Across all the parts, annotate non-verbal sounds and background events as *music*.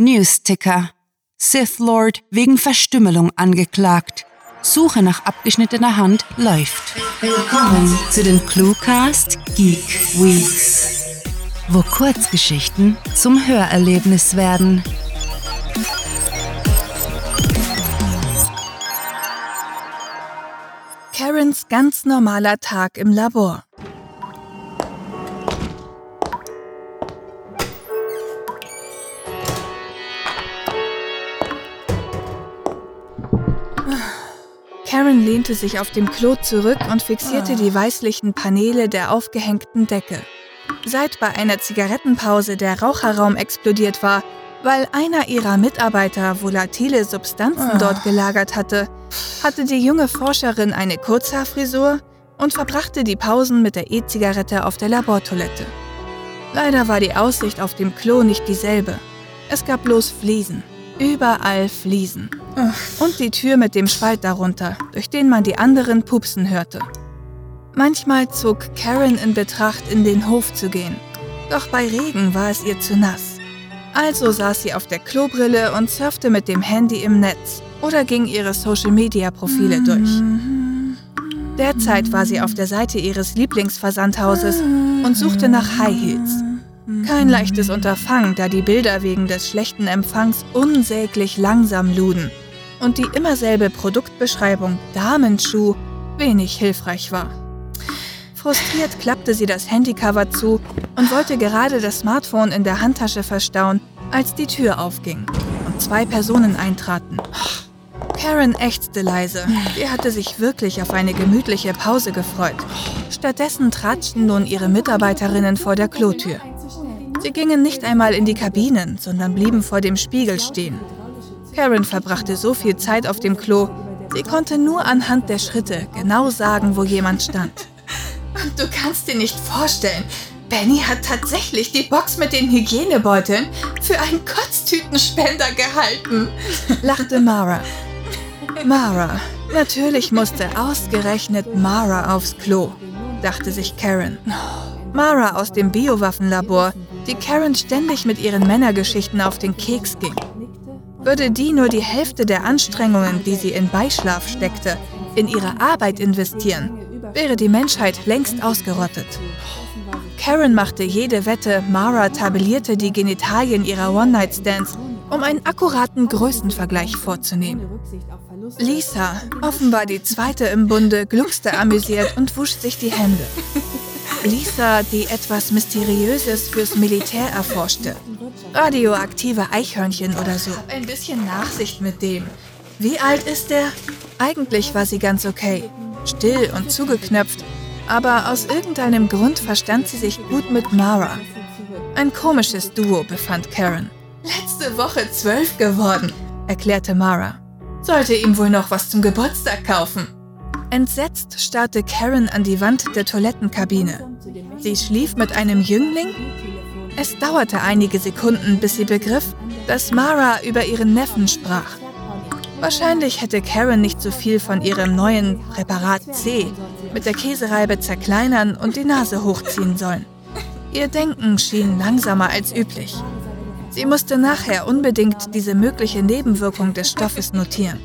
Newsticker. Sith Lord wegen Verstümmelung angeklagt. Suche nach abgeschnittener Hand läuft. Willkommen zu den Cluecast Geek Weeks, wo Kurzgeschichten zum Hörerlebnis werden. Karens ganz normaler Tag im Labor. Karen lehnte sich auf dem Klo zurück und fixierte die weißlichen Paneele der aufgehängten Decke. Seit bei einer Zigarettenpause der Raucherraum explodiert war, weil einer ihrer Mitarbeiter volatile Substanzen dort gelagert hatte, hatte die junge Forscherin eine Kurzhaarfrisur und verbrachte die Pausen mit der E-Zigarette auf der Labortoilette. Leider war die Aussicht auf dem Klo nicht dieselbe. Es gab bloß Fliesen. Überall Fliesen. Und die Tür mit dem Spalt darunter, durch den man die anderen pupsen hörte. Manchmal zog Karen in Betracht, in den Hof zu gehen. Doch bei Regen war es ihr zu nass. Also saß sie auf der Klobrille und surfte mit dem Handy im Netz oder ging ihre Social-Media-Profile durch. Derzeit war sie auf der Seite ihres Lieblingsversandhauses und suchte nach High Heels. Kein leichtes Unterfangen, da die Bilder wegen des schlechten Empfangs unsäglich langsam luden und die immer selbe Produktbeschreibung Damenschuh wenig hilfreich war. Frustriert klappte sie das Handycover zu und wollte gerade das Smartphone in der Handtasche verstauen, als die Tür aufging und zwei Personen eintraten. Karen ächzte leise. Sie hatte sich wirklich auf eine gemütliche Pause gefreut. Stattdessen tratschten nun ihre Mitarbeiterinnen vor der Klotür. Sie gingen nicht einmal in die Kabinen, sondern blieben vor dem Spiegel stehen. Karen verbrachte so viel Zeit auf dem Klo, sie konnte nur anhand der Schritte genau sagen, wo jemand stand. *laughs* Du kannst dir nicht vorstellen, Benny hat tatsächlich die Box mit den Hygienebeuteln für einen Kotztütenspender gehalten, *laughs* lachte Mara. Mara, natürlich musste ausgerechnet Mara aufs Klo, dachte sich Karen. Mara aus dem Biowaffenlabor, die Karen ständig mit ihren Männergeschichten auf den Keks ging. Würde die nur die Hälfte der Anstrengungen, die sie in Beischlaf steckte, in ihre Arbeit investieren, wäre die Menschheit längst ausgerottet. Karen machte jede Wette, Mara tabellierte die Genitalien ihrer One-Night-Stands, um einen akkuraten Größenvergleich vorzunehmen. Lisa, offenbar die zweite im Bunde, gluckste amüsiert und wusch sich die Hände. Lisa, die etwas Mysteriöses fürs Militär erforschte. Radioaktive Eichhörnchen oder so. Ein bisschen Nachsicht mit dem. Wie alt ist der? Eigentlich war sie ganz okay. Still und zugeknöpft. Aber aus irgendeinem Grund verstand sie sich gut mit Mara. Ein komisches Duo befand Karen. Letzte Woche zwölf geworden, erklärte Mara. Sollte ihm wohl noch was zum Geburtstag kaufen. Entsetzt starrte Karen an die Wand der Toilettenkabine. Sie schlief mit einem Jüngling? Es dauerte einige Sekunden, bis sie begriff, dass Mara über ihren Neffen sprach. Wahrscheinlich hätte Karen nicht so viel von ihrem neuen Präparat C mit der Käsereibe zerkleinern und die Nase hochziehen sollen. Ihr Denken schien langsamer als üblich. Sie musste nachher unbedingt diese mögliche Nebenwirkung des Stoffes notieren.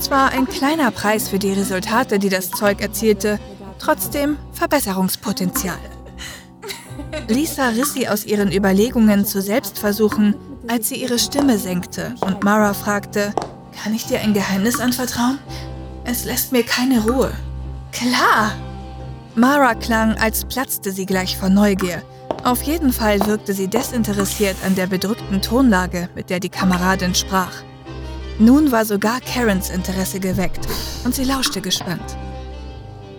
Zwar ein kleiner Preis für die Resultate, die das Zeug erzielte, trotzdem Verbesserungspotenzial. Lisa riss sie aus ihren Überlegungen zu Selbstversuchen, als sie ihre Stimme senkte und Mara fragte, kann ich dir ein Geheimnis anvertrauen? Es lässt mir keine Ruhe. Klar! Mara klang, als platzte sie gleich vor Neugier. Auf jeden Fall wirkte sie desinteressiert an der bedrückten Tonlage, mit der die Kameradin sprach. Nun war sogar Karens Interesse geweckt und sie lauschte gespannt.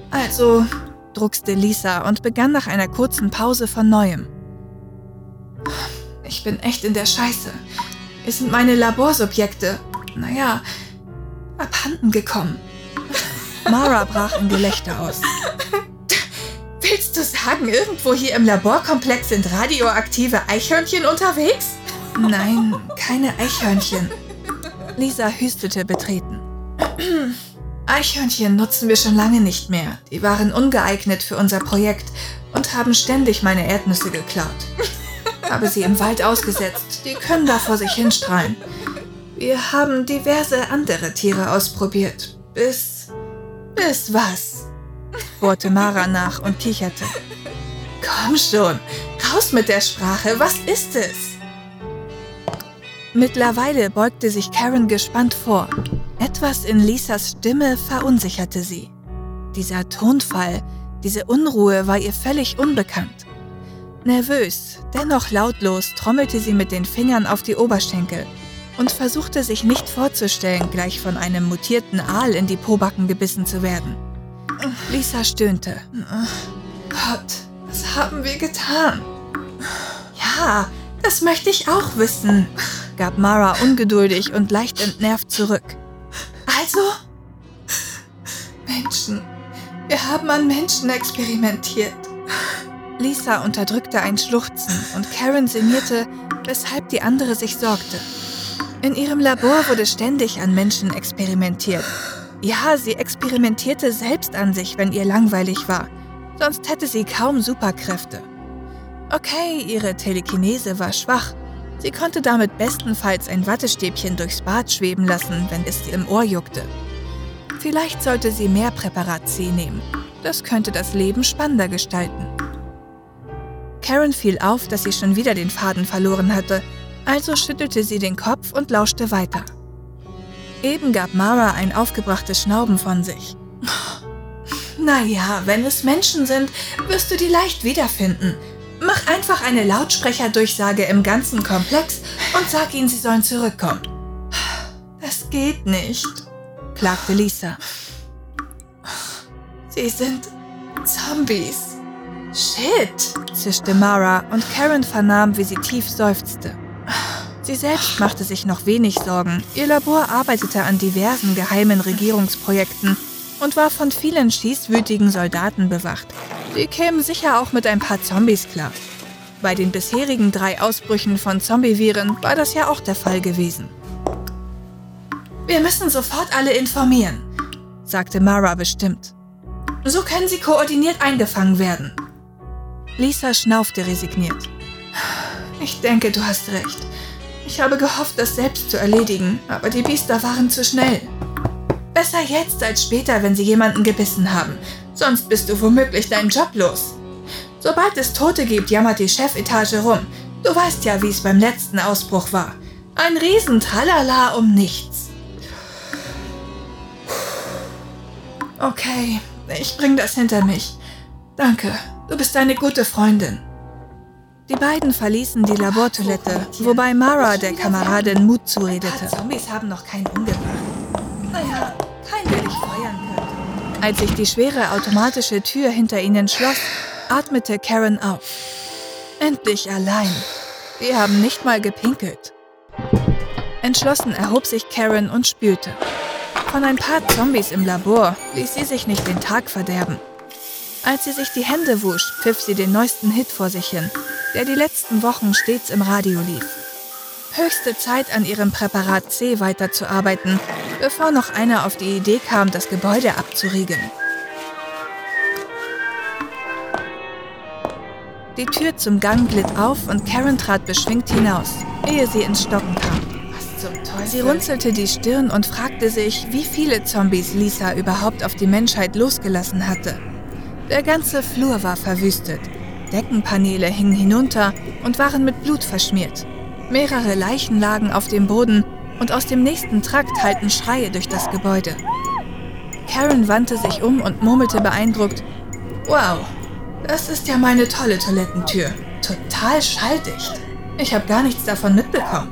Also, druckste Lisa und begann nach einer kurzen Pause von neuem. Ich bin echt in der Scheiße. Es sind meine Laborsubjekte, naja, abhanden gekommen. Mara brach in Gelächter aus. Willst du sagen, irgendwo hier im Laborkomplex sind radioaktive Eichhörnchen unterwegs? Nein, keine Eichhörnchen. Lisa hüstete betreten. *clears throat* Eichhörnchen nutzen wir schon lange nicht mehr. Die waren ungeeignet für unser Projekt und haben ständig meine Erdnüsse geklaut. *laughs* Habe sie im Wald ausgesetzt, die können da vor sich hinstrahlen. Wir haben diverse andere Tiere ausprobiert. Bis. bis was? bohrte Mara nach und kicherte. *laughs* Komm schon, raus mit der Sprache, was ist es? Mittlerweile beugte sich Karen gespannt vor. Etwas in Lisas Stimme verunsicherte sie. Dieser Tonfall, diese Unruhe war ihr völlig unbekannt. Nervös, dennoch lautlos trommelte sie mit den Fingern auf die Oberschenkel und versuchte sich nicht vorzustellen, gleich von einem mutierten Aal in die Pobacken gebissen zu werden. Lisa stöhnte. Gott, was haben wir getan? Ja, das möchte ich auch wissen, gab Mara ungeduldig und leicht entnervt zurück. Also? Menschen. Wir haben an Menschen experimentiert. Lisa unterdrückte ein Schluchzen und Karen sinnierte, weshalb die andere sich sorgte. In ihrem Labor wurde ständig an Menschen experimentiert. Ja, sie experimentierte selbst an sich, wenn ihr langweilig war. Sonst hätte sie kaum Superkräfte. Okay, ihre Telekinese war schwach. Sie konnte damit bestenfalls ein Wattestäbchen durchs Bad schweben lassen, wenn es ihr im Ohr juckte. Vielleicht sollte sie mehr Präparat C nehmen. Das könnte das Leben spannender gestalten. Karen fiel auf, dass sie schon wieder den Faden verloren hatte, also schüttelte sie den Kopf und lauschte weiter. Eben gab Mara ein aufgebrachtes Schnauben von sich. *laughs* Naja, wenn es Menschen sind, wirst du die leicht wiederfinden. Mach einfach eine Lautsprecherdurchsage im ganzen Komplex und sag ihnen, sie sollen zurückkommen. Das geht nicht, klagte Lisa. Sie sind Zombies. Shit, zischte Mara und Karen vernahm, wie sie tief seufzte. Sie selbst machte sich noch wenig Sorgen. Ihr Labor arbeitete an diversen geheimen Regierungsprojekten und war von vielen schießwütigen Soldaten bewacht. Die kämen sicher auch mit ein paar Zombies klar. Bei den bisherigen drei Ausbrüchen von Zombie-Viren war das ja auch der Fall gewesen. Wir müssen sofort alle informieren, sagte Mara bestimmt. So können sie koordiniert eingefangen werden. Lisa schnaufte resigniert. Ich denke, du hast recht. Ich habe gehofft, das selbst zu erledigen, aber die Biester waren zu schnell. Besser jetzt als später, wenn sie jemanden gebissen haben. Sonst bist du womöglich deinen Job los. Sobald es Tote gibt, jammert die Chefetage rum. Du weißt ja, wie es beim letzten Ausbruch war. Ein Riesentralala um nichts. Okay, ich bring das hinter mich. Danke. Du bist eine gute Freundin. Die beiden verließen die Labortoilette, wobei Mara der Kameradin Mut zuredete. Zombies haben noch keinen umgebracht. Naja, dich feuern könnte. Als sich die schwere automatische Tür hinter ihnen schloss, atmete Karen auf. Endlich allein. Wir haben nicht mal gepinkelt. Entschlossen erhob sich Karen und spülte. Von ein paar Zombies im Labor ließ sie sich nicht den Tag verderben. Als sie sich die Hände wusch, pfiff sie den neuesten Hit vor sich hin, der die letzten Wochen stets im Radio lief. Höchste Zeit, an ihrem Präparat C weiterzuarbeiten, bevor noch einer auf die Idee kam, das Gebäude abzuriegeln. Die Tür zum Gang glitt auf und Karen trat beschwingt hinaus, ehe sie ins Stocken kam. Sie runzelte die Stirn und fragte sich, wie viele Zombies Lisa überhaupt auf die Menschheit losgelassen hatte. Der ganze Flur war verwüstet. Deckenpaneele hingen hinunter und waren mit Blut verschmiert. Mehrere Leichen lagen auf dem Boden und aus dem nächsten Trakt hallten Schreie durch das Gebäude. Karen wandte sich um und murmelte beeindruckt, Wow, das ist ja meine tolle Toilettentür. Total schalldicht. Ich habe gar nichts davon mitbekommen.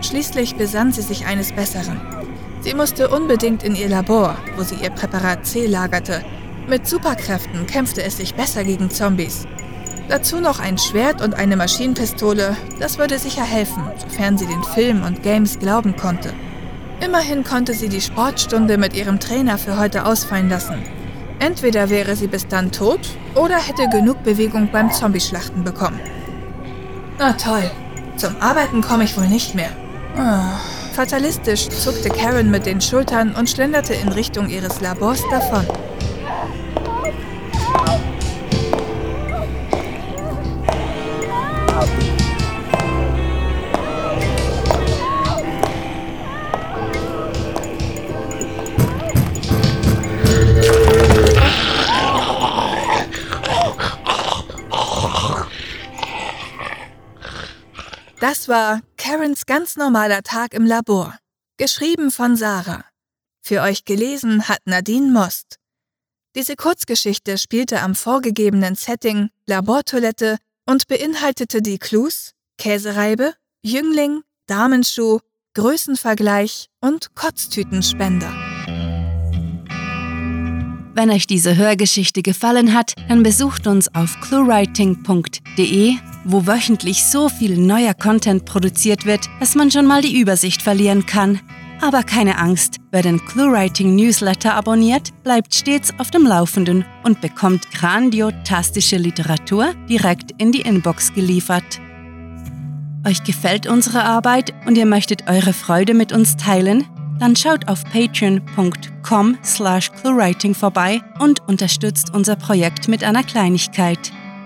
Schließlich besann sie sich eines Besseren. Sie musste unbedingt in ihr Labor, wo sie ihr Präparat C lagerte, mit Superkräften kämpfte es sich besser gegen Zombies. Dazu noch ein Schwert und eine Maschinenpistole, das würde sicher helfen, sofern sie den Film und Games glauben konnte. Immerhin konnte sie die Sportstunde mit ihrem Trainer für heute ausfallen lassen. Entweder wäre sie bis dann tot oder hätte genug Bewegung beim Zombieschlachten bekommen. Na toll, zum Arbeiten komme ich wohl nicht mehr. Fatalistisch zuckte Karen mit den Schultern und schlenderte in Richtung ihres Labors davon. War Karens ganz normaler Tag im Labor. Geschrieben von Sarah. Für euch gelesen hat Nadine Most. Diese Kurzgeschichte spielte am vorgegebenen Setting Labortoilette und beinhaltete die Clues Käsereibe, Jüngling, Damenschuh, Größenvergleich und Kotztütenspender. Wenn euch diese Hörgeschichte gefallen hat, dann besucht uns auf cluewriting.de, wo wöchentlich so viel neuer Content produziert wird, dass man schon mal die Übersicht verlieren kann. Aber keine Angst, wer den ClueWriting Newsletter abonniert, bleibt stets auf dem Laufenden und bekommt grandiotastische Literatur direkt in die Inbox geliefert. Euch gefällt unsere Arbeit und ihr möchtet eure Freude mit uns teilen? dann schaut auf patreon.com slash cluewriting vorbei und unterstützt unser Projekt mit einer Kleinigkeit.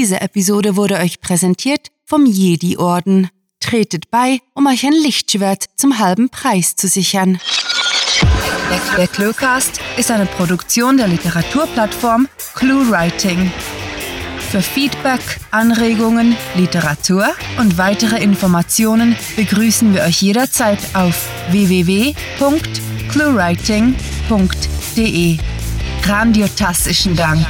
Diese Episode wurde euch präsentiert vom Jedi-Orden. Tretet bei, um euch ein Lichtschwert zum halben Preis zu sichern. Der Cluecast ist eine Produktion der Literaturplattform ClueWriting. Für Feedback, Anregungen, Literatur und weitere Informationen begrüßen wir euch jederzeit auf www.cluewriting.de. Grandiotastischen Dank.